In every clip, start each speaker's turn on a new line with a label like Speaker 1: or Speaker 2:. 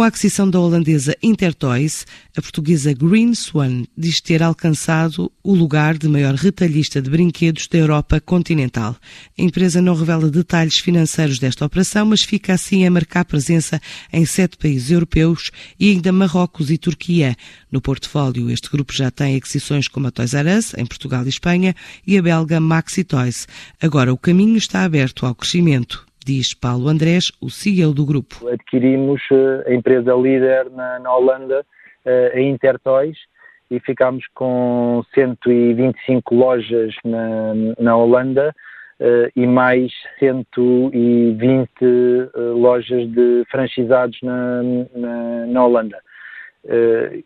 Speaker 1: Com a aquisição da holandesa Intertoys, a portuguesa Green Swan diz ter alcançado o lugar de maior retalhista de brinquedos da Europa continental. A empresa não revela detalhes financeiros desta operação, mas fica assim a marcar presença em sete países europeus e ainda Marrocos e Turquia. No portfólio, este grupo já tem aquisições como a Toys R Us, em Portugal e Espanha, e a belga Maxi Toys. Agora o caminho está aberto ao crescimento diz Paulo Andrés, o CEO do grupo.
Speaker 2: Adquirimos eh, a empresa líder na, na Holanda, eh, a Intertoys, e ficámos com 125 lojas na, na Holanda uh, e mais 120 uh, lojas de franchisados na, na, na Holanda.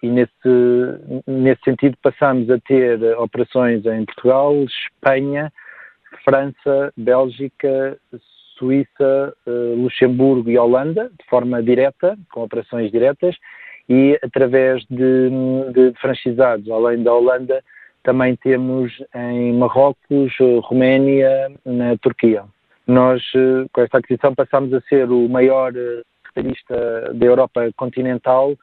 Speaker 2: E nesse, nesse sentido passamos a ter operações em Portugal, Espanha, França, Bélgica, Suíça, eh, Luxemburgo e Holanda, de forma direta, com operações diretas, e através de, de franchisados, além da Holanda, também temos em Marrocos, Roménia, na Turquia. Nós, eh, com esta aquisição, passamos a ser o maior retalhista eh, da Europa continental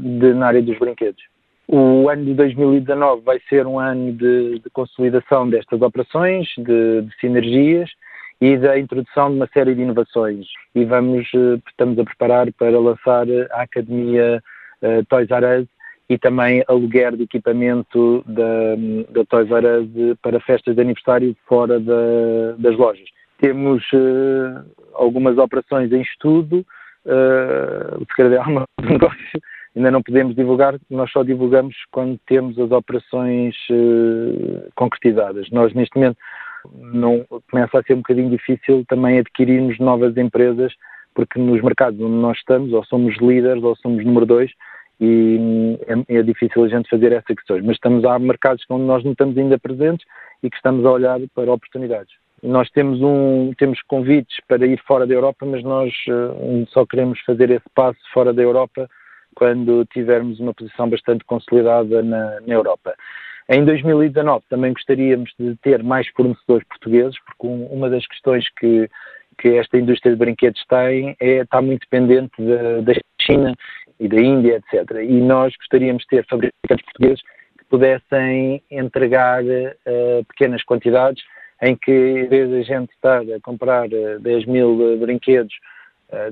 Speaker 2: de, na área dos brinquedos. O ano de 2019 vai ser um ano de, de consolidação destas operações, de, de sinergias, e da introdução de uma série de inovações. E vamos, eh, estamos a preparar para lançar a Academia uh, Toys R Us e também aluguer de equipamento da, da Toys R Us para festas de aniversário fora da, das lojas. Temos uh, algumas operações em estudo, uh, se calhar é uma negócio, ainda não podemos divulgar, nós só divulgamos quando temos as operações uh, concretizadas. Nós, neste momento, não começa a ser um bocadinho difícil também adquirirmos novas empresas, porque nos mercados onde nós estamos, ou somos líderes ou somos número dois, e hum, é, é, difícil a gente fazer essas questões. Mas estamos a mercados onde nós não estamos ainda presentes e que estamos a olhar para oportunidades. Nós temos, um, temos convites para ir fora da Europa, mas nós uh, só queremos fazer esse passo fora da Europa quando tivermos uma posição bastante consolidada na, na Europa. Em 2019 também gostaríamos de ter mais fornecedores portugueses, porque uma das questões que, que esta indústria de brinquedos tem é está muito dependente da, da China e da Índia, etc. E nós gostaríamos de ter fabricantes portugueses que pudessem entregar uh, pequenas quantidades, em que em vez de a gente estar a comprar uh, 10 mil uh, brinquedos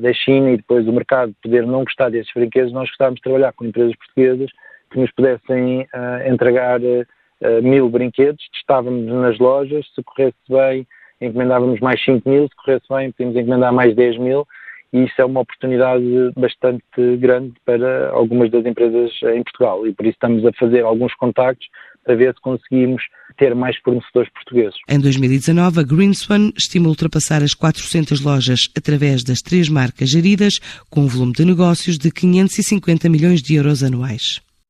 Speaker 2: da China e depois o mercado poder não gostar desses brinquedos, nós gostávamos de trabalhar com empresas portuguesas que nos pudessem uh, entregar uh, mil brinquedos, testávamos nas lojas, se corresse bem, encomendávamos mais 5 mil, se corresse bem, podíamos encomendar mais 10 mil, e isso é uma oportunidade bastante grande para algumas das empresas em Portugal, e por isso estamos a fazer alguns contactos para ver se conseguimos ter mais fornecedores portugueses.
Speaker 1: Em 2019, a Greenspan estima ultrapassar as 400 lojas através das três marcas geridas, com um volume de negócios de 550 milhões de euros anuais.